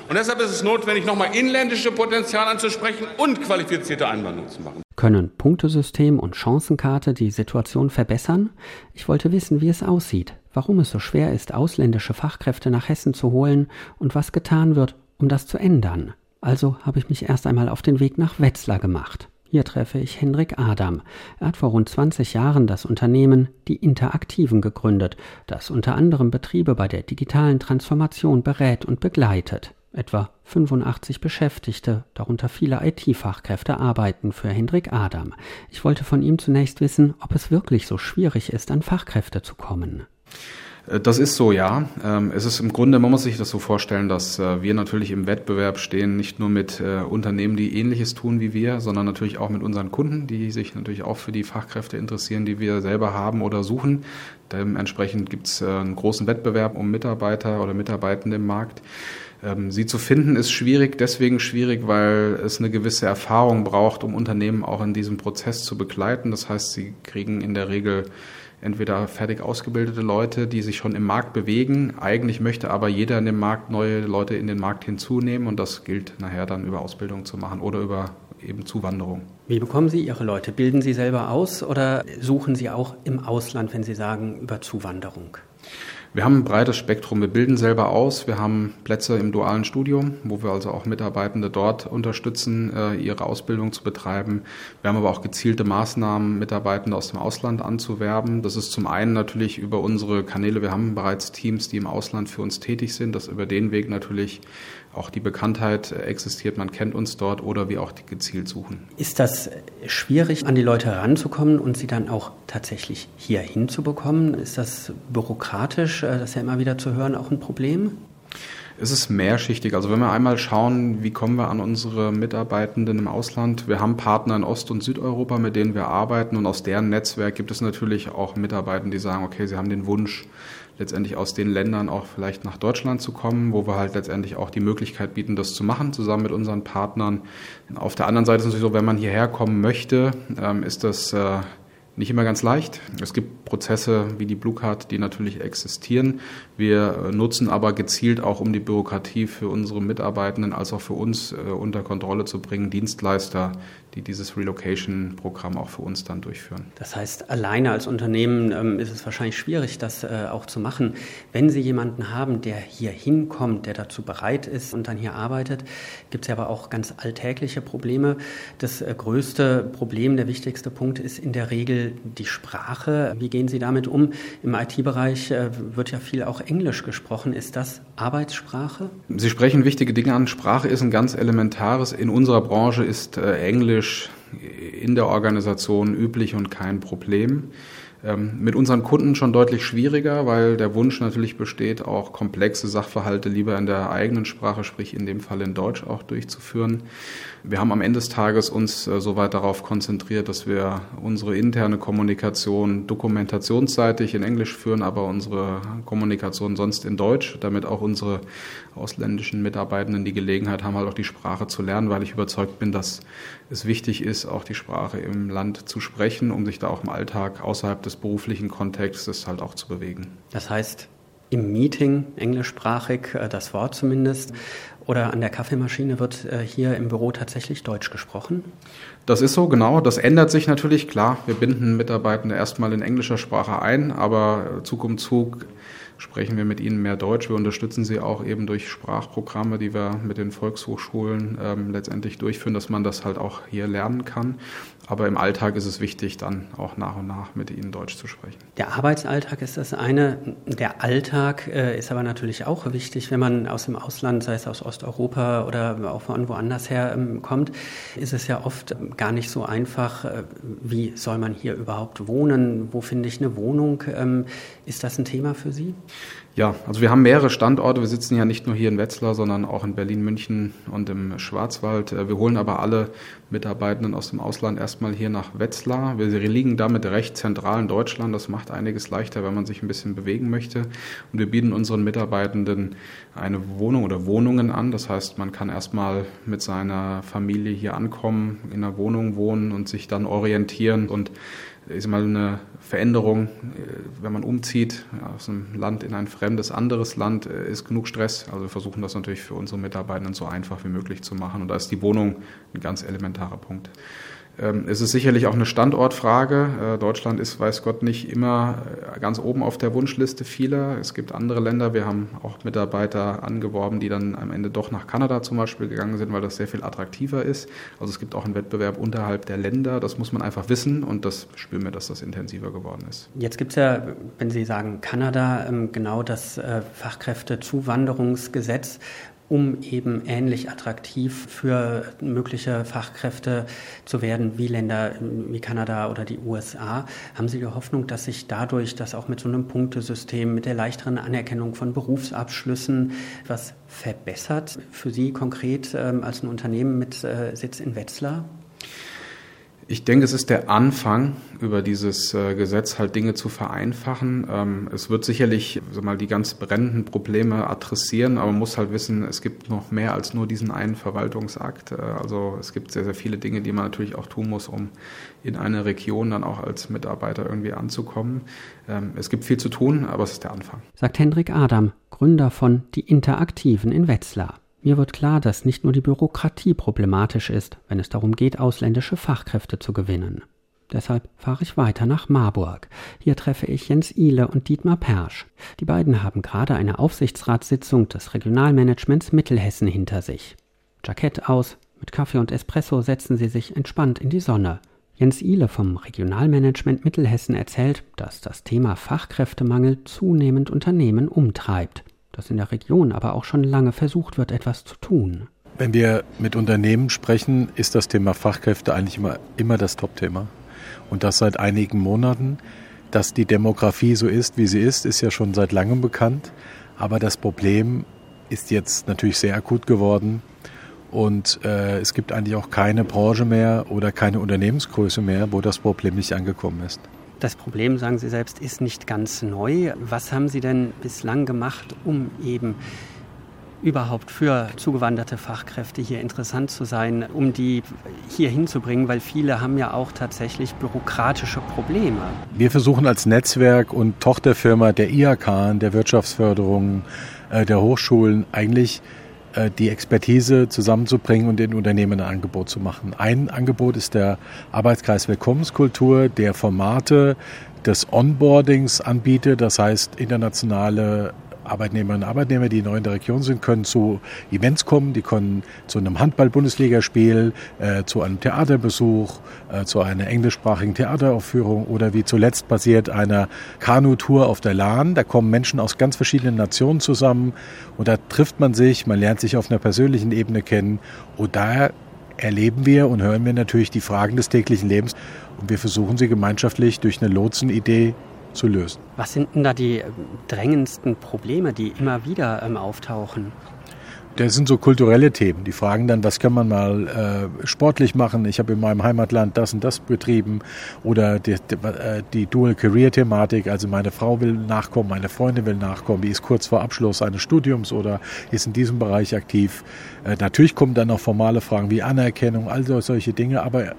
Und deshalb ist es notwendig, nochmal inländische Potenzial anzusprechen und qualifizierte Einwanderung zu machen. Können Punktesystem und Chancenkarte die Situation verbessern? Ich wollte wissen, wie es aussieht, warum es so schwer ist, ausländische Fachkräfte nach Hessen zu holen und was getan wird, um das zu ändern. Also habe ich mich erst einmal auf den Weg nach Wetzlar gemacht. Hier treffe ich Henrik Adam. Er hat vor rund 20 Jahren das Unternehmen Die Interaktiven gegründet, das unter anderem Betriebe bei der digitalen Transformation berät und begleitet. Etwa 85 Beschäftigte, darunter viele IT-Fachkräfte, arbeiten für Hendrik Adam. Ich wollte von ihm zunächst wissen, ob es wirklich so schwierig ist, an Fachkräfte zu kommen. Äh, das ist so, ja. Ähm, es ist im Grunde, man muss sich das so vorstellen, dass äh, wir natürlich im Wettbewerb stehen, nicht nur mit äh, Unternehmen, die Ähnliches tun wie wir, sondern natürlich auch mit unseren Kunden, die sich natürlich auch für die Fachkräfte interessieren, die wir selber haben oder suchen. Dementsprechend gibt es einen großen Wettbewerb um Mitarbeiter oder Mitarbeitende im Markt. Ähm, sie zu finden ist schwierig, deswegen schwierig, weil es eine gewisse Erfahrung braucht, um Unternehmen auch in diesem Prozess zu begleiten. Das heißt, sie kriegen in der Regel entweder fertig ausgebildete Leute, die sich schon im Markt bewegen. Eigentlich möchte aber jeder in dem Markt neue Leute in den Markt hinzunehmen und das gilt nachher dann über Ausbildung zu machen oder über eben Zuwanderung. Wie bekommen Sie Ihre Leute? Bilden Sie selber aus oder suchen Sie auch im Ausland, wenn Sie sagen, über Zuwanderung? Wir haben ein breites Spektrum. Wir bilden selber aus. Wir haben Plätze im dualen Studium, wo wir also auch Mitarbeitende dort unterstützen, äh, ihre Ausbildung zu betreiben. Wir haben aber auch gezielte Maßnahmen, Mitarbeitende aus dem Ausland anzuwerben. Das ist zum einen natürlich über unsere Kanäle. Wir haben bereits Teams, die im Ausland für uns tätig sind, dass über den Weg natürlich auch die Bekanntheit existiert, man kennt uns dort oder wir auch gezielt suchen. Ist das schwierig, an die Leute heranzukommen und sie dann auch tatsächlich hier hinzubekommen? Ist das bürokratisch, äh, das ist ja immer wieder zu hören, auch ein Problem? Es ist mehrschichtig. Also wenn wir einmal schauen, wie kommen wir an unsere Mitarbeitenden im Ausland. Wir haben Partner in Ost- und Südeuropa, mit denen wir arbeiten und aus deren Netzwerk gibt es natürlich auch Mitarbeiter, die sagen, okay, sie haben den Wunsch, letztendlich aus den Ländern auch vielleicht nach Deutschland zu kommen, wo wir halt letztendlich auch die Möglichkeit bieten, das zu machen, zusammen mit unseren Partnern. Auf der anderen Seite ist es natürlich so, wenn man hierher kommen möchte, ähm, ist das äh, nicht immer ganz leicht. Es gibt Prozesse wie die Blue Card, die natürlich existieren. Wir äh, nutzen aber gezielt auch, um die Bürokratie für unsere Mitarbeitenden als auch für uns äh, unter Kontrolle zu bringen, Dienstleister, die dieses Relocation-Programm auch für uns dann durchführen. Das heißt, alleine als Unternehmen ähm, ist es wahrscheinlich schwierig, das äh, auch zu machen. Wenn Sie jemanden haben, der hier hinkommt, der dazu bereit ist und dann hier arbeitet, gibt es ja aber auch ganz alltägliche Probleme. Das äh, größte Problem, der wichtigste Punkt ist in der Regel die Sprache. Wie gehen Sie damit um? Im IT-Bereich äh, wird ja viel auch Englisch gesprochen. Ist das Arbeitssprache? Sie sprechen wichtige Dinge an. Sprache ist ein ganz elementares. In unserer Branche ist äh, Englisch in der Organisation üblich und kein Problem. Ähm, mit unseren Kunden schon deutlich schwieriger, weil der Wunsch natürlich besteht, auch komplexe Sachverhalte lieber in der eigenen Sprache, sprich in dem Fall in Deutsch auch durchzuführen. Wir haben am Ende des Tages uns äh, soweit darauf konzentriert, dass wir unsere interne Kommunikation dokumentationsseitig in Englisch führen, aber unsere Kommunikation sonst in Deutsch, damit auch unsere ausländischen Mitarbeitenden die Gelegenheit haben, halt auch die Sprache zu lernen, weil ich überzeugt bin, dass es wichtig ist, auch die Sprache im Land zu sprechen, um sich da auch im Alltag außerhalb des beruflichen Kontextes halt auch zu bewegen. Das heißt, im Meeting englischsprachig, äh, das Wort zumindest, oder an der Kaffeemaschine wird äh, hier im Büro tatsächlich Deutsch gesprochen? Das ist so, genau. Das ändert sich natürlich. Klar, wir binden Mitarbeitende erstmal in englischer Sprache ein, aber Zug um Zug sprechen wir mit ihnen mehr Deutsch. Wir unterstützen sie auch eben durch Sprachprogramme, die wir mit den Volkshochschulen ähm, letztendlich durchführen, dass man das halt auch hier lernen kann. Aber im Alltag ist es wichtig, dann auch nach und nach mit ihnen Deutsch zu sprechen. Der Arbeitsalltag ist das eine. Der Alltag äh, ist aber natürlich auch wichtig, wenn man aus dem Ausland, sei es aus Osteuropa oder auch von woanders her ähm, kommt, ist es ja oft gar nicht so einfach, äh, wie soll man hier überhaupt wohnen? Wo finde ich eine Wohnung? Ähm, ist das ein Thema für Sie? Ja, also wir haben mehrere Standorte. Wir sitzen ja nicht nur hier in Wetzlar, sondern auch in Berlin, München und im Schwarzwald. Äh, wir holen aber alle Mitarbeitenden aus dem Ausland erstmal hier nach Wetzlar. Wir liegen damit recht zentral in Deutschland. Das macht einiges leichter, wenn man sich ein bisschen bewegen möchte. Und wir bieten unseren Mitarbeitenden eine Wohnung oder Wohnungen an. Das heißt, man kann erstmal mit seiner Familie hier ankommen, in einer Wohnung wohnen und sich dann orientieren und ist mal eine Veränderung, äh, wenn man umzieht aus einem Land in ein fremdes anderes Land, äh, ist genug Stress. Also wir versuchen das natürlich für unsere Mitarbeitenden so einfach wie möglich zu machen. Und da ist die Wohnung ein ganz elementarer Punkt. Ähm, es ist sicherlich auch eine Standortfrage. Äh, Deutschland ist, weiß Gott, nicht immer äh, ganz oben auf der Wunschliste vieler. Es gibt andere Länder. Wir haben auch Mitarbeiter angeworben, die dann am Ende doch nach Kanada zum Beispiel gegangen sind, weil das sehr viel attraktiver ist. Also es gibt auch einen Wettbewerb unterhalb der Länder. Das muss man einfach wissen und das spüren wir, dass das intensiver geworden ist. Jetzt gibt es ja, wenn Sie sagen Kanada, ähm, genau das äh, Fachkräftezuwanderungsgesetz um eben ähnlich attraktiv für mögliche Fachkräfte zu werden wie Länder wie Kanada oder die USA. Haben Sie die Hoffnung, dass sich dadurch, dass auch mit so einem Punktesystem, mit der leichteren Anerkennung von Berufsabschlüssen was verbessert für Sie konkret ähm, als ein Unternehmen mit äh, Sitz in Wetzlar? Ich denke, es ist der Anfang, über dieses äh, Gesetz halt Dinge zu vereinfachen. Ähm, es wird sicherlich so mal die ganz brennenden Probleme adressieren, aber man muss halt wissen, es gibt noch mehr als nur diesen einen Verwaltungsakt. Äh, also es gibt sehr, sehr viele Dinge, die man natürlich auch tun muss, um in eine Region dann auch als Mitarbeiter irgendwie anzukommen. Ähm, es gibt viel zu tun, aber es ist der Anfang. Sagt Hendrik Adam, Gründer von Die Interaktiven in Wetzlar. Mir wird klar, dass nicht nur die Bürokratie problematisch ist, wenn es darum geht, ausländische Fachkräfte zu gewinnen. Deshalb fahre ich weiter nach Marburg. Hier treffe ich Jens Ihle und Dietmar Persch. Die beiden haben gerade eine Aufsichtsratssitzung des Regionalmanagements Mittelhessen hinter sich. Jackett aus, mit Kaffee und Espresso setzen sie sich entspannt in die Sonne. Jens Ihle vom Regionalmanagement Mittelhessen erzählt, dass das Thema Fachkräftemangel zunehmend Unternehmen umtreibt dass in der Region aber auch schon lange versucht wird, etwas zu tun. Wenn wir mit Unternehmen sprechen, ist das Thema Fachkräfte eigentlich immer, immer das Top-Thema. Und das seit einigen Monaten. Dass die Demografie so ist, wie sie ist, ist ja schon seit langem bekannt. Aber das Problem ist jetzt natürlich sehr akut geworden. Und äh, es gibt eigentlich auch keine Branche mehr oder keine Unternehmensgröße mehr, wo das Problem nicht angekommen ist. Das Problem, sagen Sie selbst, ist nicht ganz neu. Was haben Sie denn bislang gemacht, um eben überhaupt für zugewanderte Fachkräfte hier interessant zu sein, um die hier hinzubringen, weil viele haben ja auch tatsächlich bürokratische Probleme. Wir versuchen als Netzwerk und Tochterfirma der IHK, der Wirtschaftsförderung, äh, der Hochschulen eigentlich die Expertise zusammenzubringen und den Unternehmen ein Angebot zu machen. Ein Angebot ist der Arbeitskreis Willkommenskultur, der Formate des Onboardings anbietet, das heißt internationale Arbeitnehmerinnen und Arbeitnehmer, die neu in der Region sind, können zu Events kommen, die können zu einem Handball-Bundesligaspiel, äh, zu einem Theaterbesuch, äh, zu einer englischsprachigen Theateraufführung oder wie zuletzt passiert einer Kanutour auf der Lahn. Da kommen Menschen aus ganz verschiedenen Nationen zusammen und da trifft man sich, man lernt sich auf einer persönlichen Ebene kennen und da erleben wir und hören wir natürlich die Fragen des täglichen Lebens und wir versuchen sie gemeinschaftlich durch eine Lotsenidee zu lösen. Was sind denn da die ähm, drängendsten Probleme, die immer wieder ähm, auftauchen? Das sind so kulturelle Themen. Die fragen dann, was kann man mal äh, sportlich machen? Ich habe in meinem Heimatland das und das betrieben. Oder die, die, äh, die Dual-Career-Thematik, also meine Frau will nachkommen, meine Freundin will nachkommen, die ist kurz vor Abschluss eines Studiums oder ist in diesem Bereich aktiv. Äh, natürlich kommen dann noch formale Fragen wie Anerkennung, all solche Dinge, aber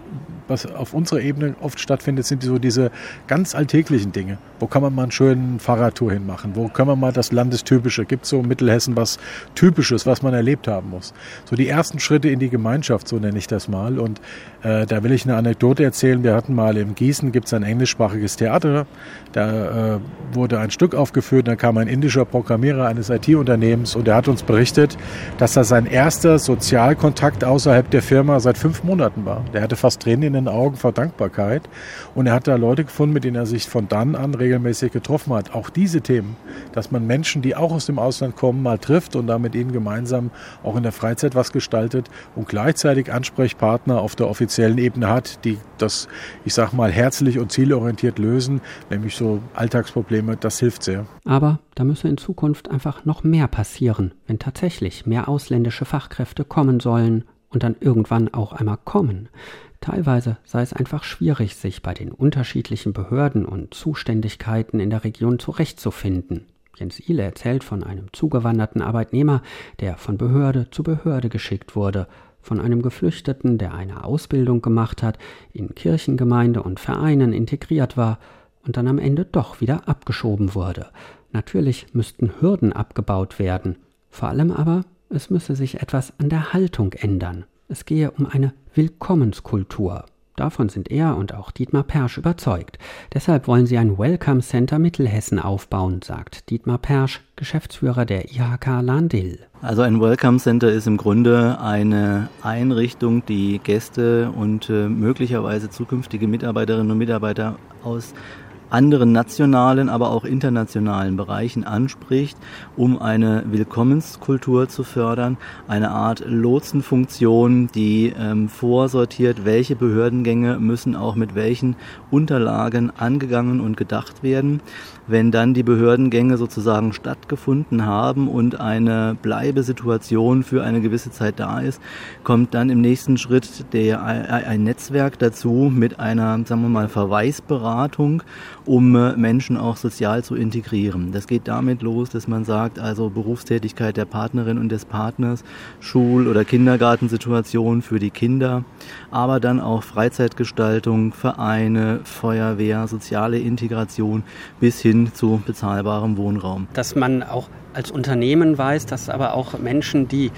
was auf unserer Ebene oft stattfindet, sind so diese ganz alltäglichen Dinge. Wo kann man mal einen schönen Fahrradtour hinmachen? Wo können wir mal das Landestypische? Gibt es so in Mittelhessen was Typisches, was man erlebt haben muss? So die ersten Schritte in die Gemeinschaft, so nenne ich das mal. Und äh, da will ich eine Anekdote erzählen. Wir hatten mal in Gießen, gibt es ein englischsprachiges Theater. Da äh, wurde ein Stück aufgeführt, da kam ein indischer Programmierer eines IT-Unternehmens und der hat uns berichtet, dass das sein erster Sozialkontakt außerhalb der Firma seit fünf Monaten war. Der hatte fast Tränen in den Augen vor Dankbarkeit. Und er hat da Leute gefunden, mit denen er sich von dann an regelmäßig getroffen hat. Auch diese Themen, dass man Menschen, die auch aus dem Ausland kommen, mal trifft und da mit ihnen gemeinsam auch in der Freizeit was gestaltet und gleichzeitig Ansprechpartner auf der offiziellen Ebene hat, die das, ich sag mal, herzlich und zielorientiert lösen, nämlich so Alltagsprobleme, das hilft sehr. Aber da müsse in Zukunft einfach noch mehr passieren, wenn tatsächlich mehr ausländische Fachkräfte kommen sollen und dann irgendwann auch einmal kommen. Teilweise sei es einfach schwierig, sich bei den unterschiedlichen Behörden und Zuständigkeiten in der Region zurechtzufinden. Jens Ihle erzählt von einem zugewanderten Arbeitnehmer, der von Behörde zu Behörde geschickt wurde, von einem Geflüchteten, der eine Ausbildung gemacht hat, in Kirchengemeinde und Vereinen integriert war und dann am Ende doch wieder abgeschoben wurde. Natürlich müssten Hürden abgebaut werden, vor allem aber, es müsse sich etwas an der Haltung ändern. Es gehe um eine Willkommenskultur. Davon sind er und auch Dietmar Persch überzeugt. Deshalb wollen sie ein Welcome Center Mittelhessen aufbauen, sagt Dietmar Persch, Geschäftsführer der IHK Lahn-Dill. Also ein Welcome Center ist im Grunde eine Einrichtung, die Gäste und äh, möglicherweise zukünftige Mitarbeiterinnen und Mitarbeiter aus anderen nationalen, aber auch internationalen Bereichen anspricht, um eine Willkommenskultur zu fördern, eine Art Lotsenfunktion, die ähm, vorsortiert, welche Behördengänge müssen auch mit welchen Unterlagen angegangen und gedacht werden. Wenn dann die Behördengänge sozusagen stattgefunden haben und eine Bleibesituation für eine gewisse Zeit da ist, kommt dann im nächsten Schritt der, ein Netzwerk dazu mit einer, sagen wir mal, Verweisberatung, um äh, Menschen auch sozial zu integrieren. Das geht damit los, dass man sagt, also Berufstätigkeit der Partnerin und des Partners, Schul- oder Kindergartensituation für die Kinder, aber dann auch Freizeitgestaltung, Vereine, Feuerwehr, soziale Integration bis hin hin zu bezahlbarem Wohnraum. Dass man auch als Unternehmen weiß, dass aber auch Menschen, die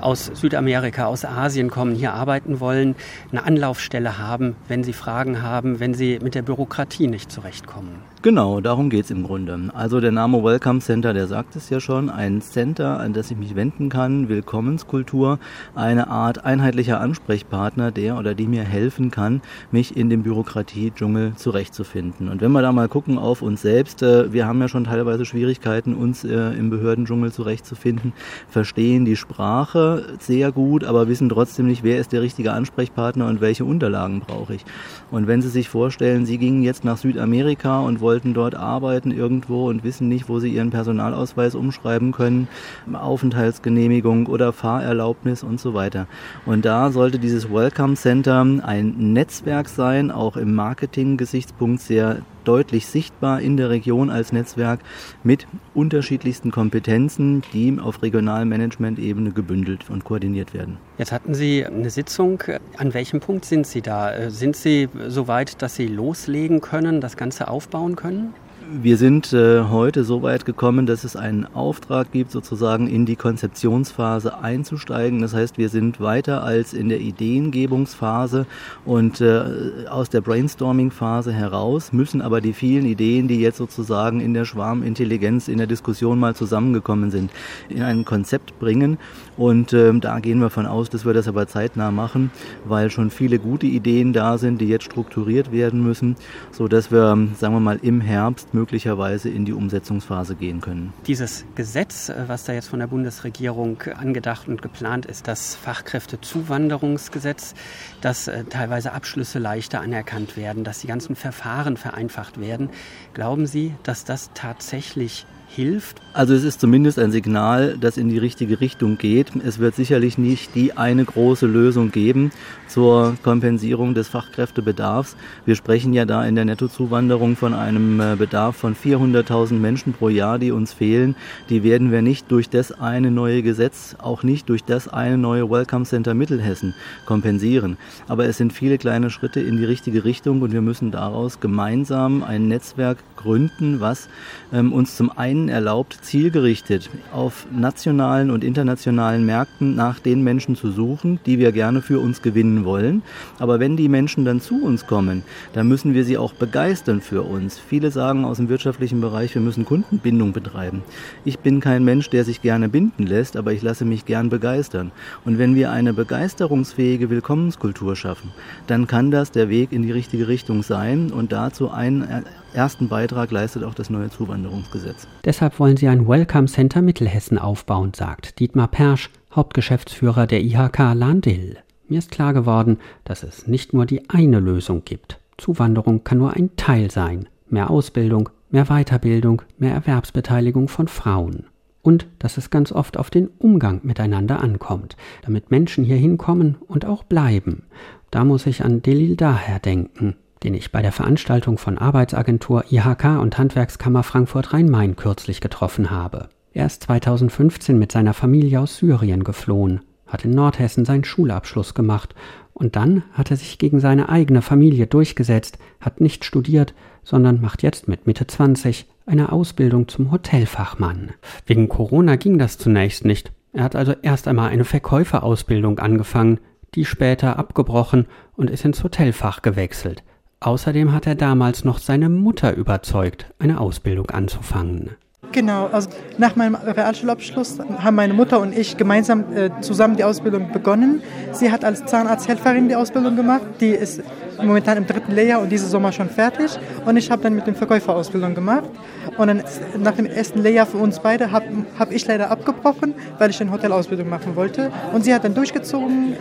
aus Südamerika, aus Asien kommen, hier arbeiten wollen, eine Anlaufstelle haben, wenn sie Fragen haben, wenn sie mit der Bürokratie nicht zurechtkommen. Genau, darum geht es im Grunde. Also der Name Welcome Center, der sagt es ja schon, ein Center, an das ich mich wenden kann, Willkommenskultur, eine Art einheitlicher Ansprechpartner, der oder die mir helfen kann, mich in dem Bürokratie-Dschungel zurechtzufinden. Und wenn wir da mal gucken auf uns selbst, äh, wir haben ja schon teilweise Schwierigkeiten, uns äh, im Behördendschungel zurechtzufinden, verstehen die Sprache sehr gut, aber wissen trotzdem nicht, wer ist der richtige Ansprechpartner und welche Unterlagen brauche ich. Und wenn Sie sich vorstellen, Sie gingen jetzt nach Südamerika und wollten wollten dort arbeiten irgendwo und wissen nicht, wo sie ihren Personalausweis umschreiben können, Aufenthaltsgenehmigung oder Fahrerlaubnis und so weiter. Und da sollte dieses Welcome Center ein Netzwerk sein, auch im Marketing-Gesichtspunkt sehr deutlich sichtbar in der Region als Netzwerk mit unterschiedlichsten Kompetenzen, die auf Regionalmanagement-Ebene gebündelt und koordiniert werden. Jetzt hatten Sie eine Sitzung. An welchem Punkt sind Sie da? Sind Sie so weit, dass Sie loslegen können, das Ganze aufbauen können? Wir sind äh, heute so weit gekommen, dass es einen Auftrag gibt, sozusagen in die Konzeptionsphase einzusteigen. Das heißt, wir sind weiter als in der Ideengebungsphase und äh, aus der Brainstorming-Phase heraus, müssen aber die vielen Ideen, die jetzt sozusagen in der Schwarmintelligenz, in der Diskussion mal zusammengekommen sind, in ein Konzept bringen. Und äh, da gehen wir von aus, dass wir das aber zeitnah machen, weil schon viele gute Ideen da sind, die jetzt strukturiert werden müssen, so dass wir, sagen wir mal, im Herbst möglicherweise in die Umsetzungsphase gehen können. Dieses Gesetz, äh, was da jetzt von der Bundesregierung angedacht und geplant ist, das Fachkräftezuwanderungsgesetz, dass äh, teilweise Abschlüsse leichter anerkannt werden, dass die ganzen Verfahren vereinfacht werden. Glauben Sie, dass das tatsächlich hilft? Also es ist zumindest ein Signal, das in die richtige Richtung geht. Es wird sicherlich nicht die eine große Lösung geben zur Kompensierung des Fachkräftebedarfs. Wir sprechen ja da in der Nettozuwanderung von einem äh, Bedarf von 400.000 Menschen pro Jahr, die uns fehlen. Die werden wir nicht durch das eine neue Gesetz, auch nicht durch das eine neue Welcome Center Mittelhessen kompensieren. Aber es sind viele kleine Schritte in die richtige Richtung und wir müssen daraus gemeinsam ein Netzwerk gründen, was ähm, uns zum einen Ihnen erlaubt, zielgerichtet auf nationalen und internationalen Märkten nach den Menschen zu suchen, die wir gerne für uns gewinnen wollen. Aber wenn die Menschen dann zu uns kommen, dann müssen wir sie auch begeistern für uns. Viele sagen aus dem wirtschaftlichen Bereich, wir müssen Kundenbindung betreiben. Ich bin kein Mensch, der sich gerne binden lässt, aber ich lasse mich gern begeistern. Und wenn wir eine begeisterungsfähige Willkommenskultur schaffen, dann kann das der Weg in die richtige Richtung sein und dazu ein ersten Beitrag leistet auch das neue Zuwanderungsgesetz. Deshalb wollen sie ein Welcome Center Mittelhessen aufbauen, sagt Dietmar Persch, Hauptgeschäftsführer der IHK Lahn-Dill. Mir ist klar geworden, dass es nicht nur die eine Lösung gibt. Zuwanderung kann nur ein Teil sein. Mehr Ausbildung, mehr Weiterbildung, mehr Erwerbsbeteiligung von Frauen. Und dass es ganz oft auf den Umgang miteinander ankommt, damit Menschen hier hinkommen und auch bleiben. Da muss ich an Delil Daher denken, den ich bei der Veranstaltung von Arbeitsagentur IHK und Handwerkskammer Frankfurt Rhein-Main kürzlich getroffen habe. Er ist 2015 mit seiner Familie aus Syrien geflohen, hat in Nordhessen seinen Schulabschluss gemacht und dann hat er sich gegen seine eigene Familie durchgesetzt, hat nicht studiert, sondern macht jetzt mit Mitte 20 eine Ausbildung zum Hotelfachmann. Wegen Corona ging das zunächst nicht. Er hat also erst einmal eine Verkäuferausbildung angefangen, die später abgebrochen und ist ins Hotelfach gewechselt. Außerdem hat er damals noch seine Mutter überzeugt, eine Ausbildung anzufangen. Genau, also nach meinem Realschulabschluss haben meine Mutter und ich gemeinsam äh, zusammen die Ausbildung begonnen. Sie hat als Zahnarzthelferin die Ausbildung gemacht, die ist momentan im dritten Lehrjahr und dieses Sommer schon fertig. Und ich habe dann mit dem Verkäuferausbildung gemacht. Und dann nach dem ersten Lehrjahr für uns beide habe hab ich leider abgebrochen, weil ich eine Hotelausbildung machen wollte. Und sie hat dann durchgezogen.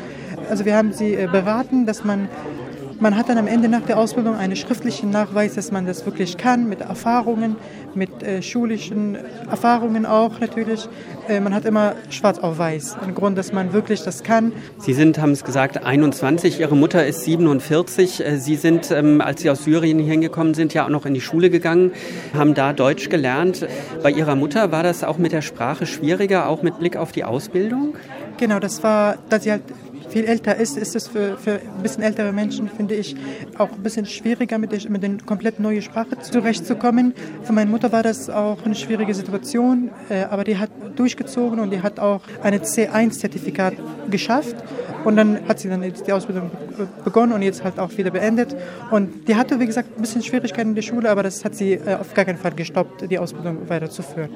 Also wir haben sie äh, beraten, dass man man hat dann am Ende nach der Ausbildung einen schriftlichen Nachweis, dass man das wirklich kann, mit Erfahrungen, mit äh, schulischen Erfahrungen auch natürlich. Äh, man hat immer schwarz auf weiß, ein Grund, dass man wirklich das kann. Sie sind, haben es gesagt, 21, Ihre Mutter ist 47. Äh, Sie sind, ähm, als Sie aus Syrien hingekommen sind, ja auch noch in die Schule gegangen, haben da Deutsch gelernt. Bei Ihrer Mutter war das auch mit der Sprache schwieriger, auch mit Blick auf die Ausbildung? Genau, das war, dass sie halt viel älter ist, ist es für, für ein bisschen ältere Menschen, finde ich, auch ein bisschen schwieriger, mit der, mit der komplett neuen Sprache zurechtzukommen. Für meine Mutter war das auch eine schwierige Situation, äh, aber die hat durchgezogen und die hat auch ein C1-Zertifikat geschafft. Und dann hat sie dann die Ausbildung begonnen und jetzt halt auch wieder beendet. Und die hatte, wie gesagt, ein bisschen Schwierigkeiten in der Schule, aber das hat sie äh, auf gar keinen Fall gestoppt, die Ausbildung weiterzuführen.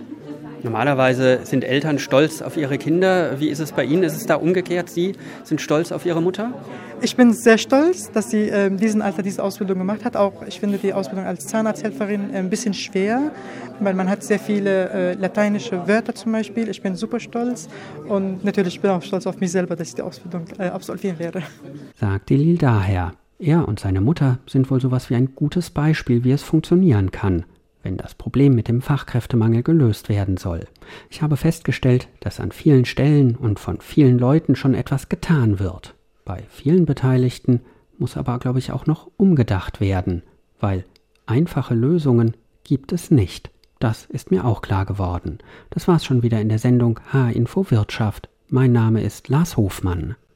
Normalerweise sind Eltern stolz auf ihre Kinder. Wie ist es bei Ihnen? Ist es da umgekehrt? Sie sind stolz auf Ihre Mutter? Ich bin sehr stolz, dass sie äh, diesen Alter diese Ausbildung gemacht hat. Auch ich finde die Ausbildung als Zahnarzthelferin äh, ein bisschen schwer, weil man hat sehr viele äh, lateinische Wörter zum Beispiel. Ich bin super stolz und natürlich bin ich auch stolz auf mich selber, dass ich die Ausbildung äh, absolvieren werde. Sagt Lil daher. Er und seine Mutter sind wohl sowas wie ein gutes Beispiel, wie es funktionieren kann wenn das Problem mit dem Fachkräftemangel gelöst werden soll. Ich habe festgestellt, dass an vielen Stellen und von vielen Leuten schon etwas getan wird. Bei vielen Beteiligten muss aber, glaube ich, auch noch umgedacht werden, weil einfache Lösungen gibt es nicht. Das ist mir auch klar geworden. Das war's schon wieder in der Sendung H-Info Wirtschaft. Mein Name ist Lars Hofmann.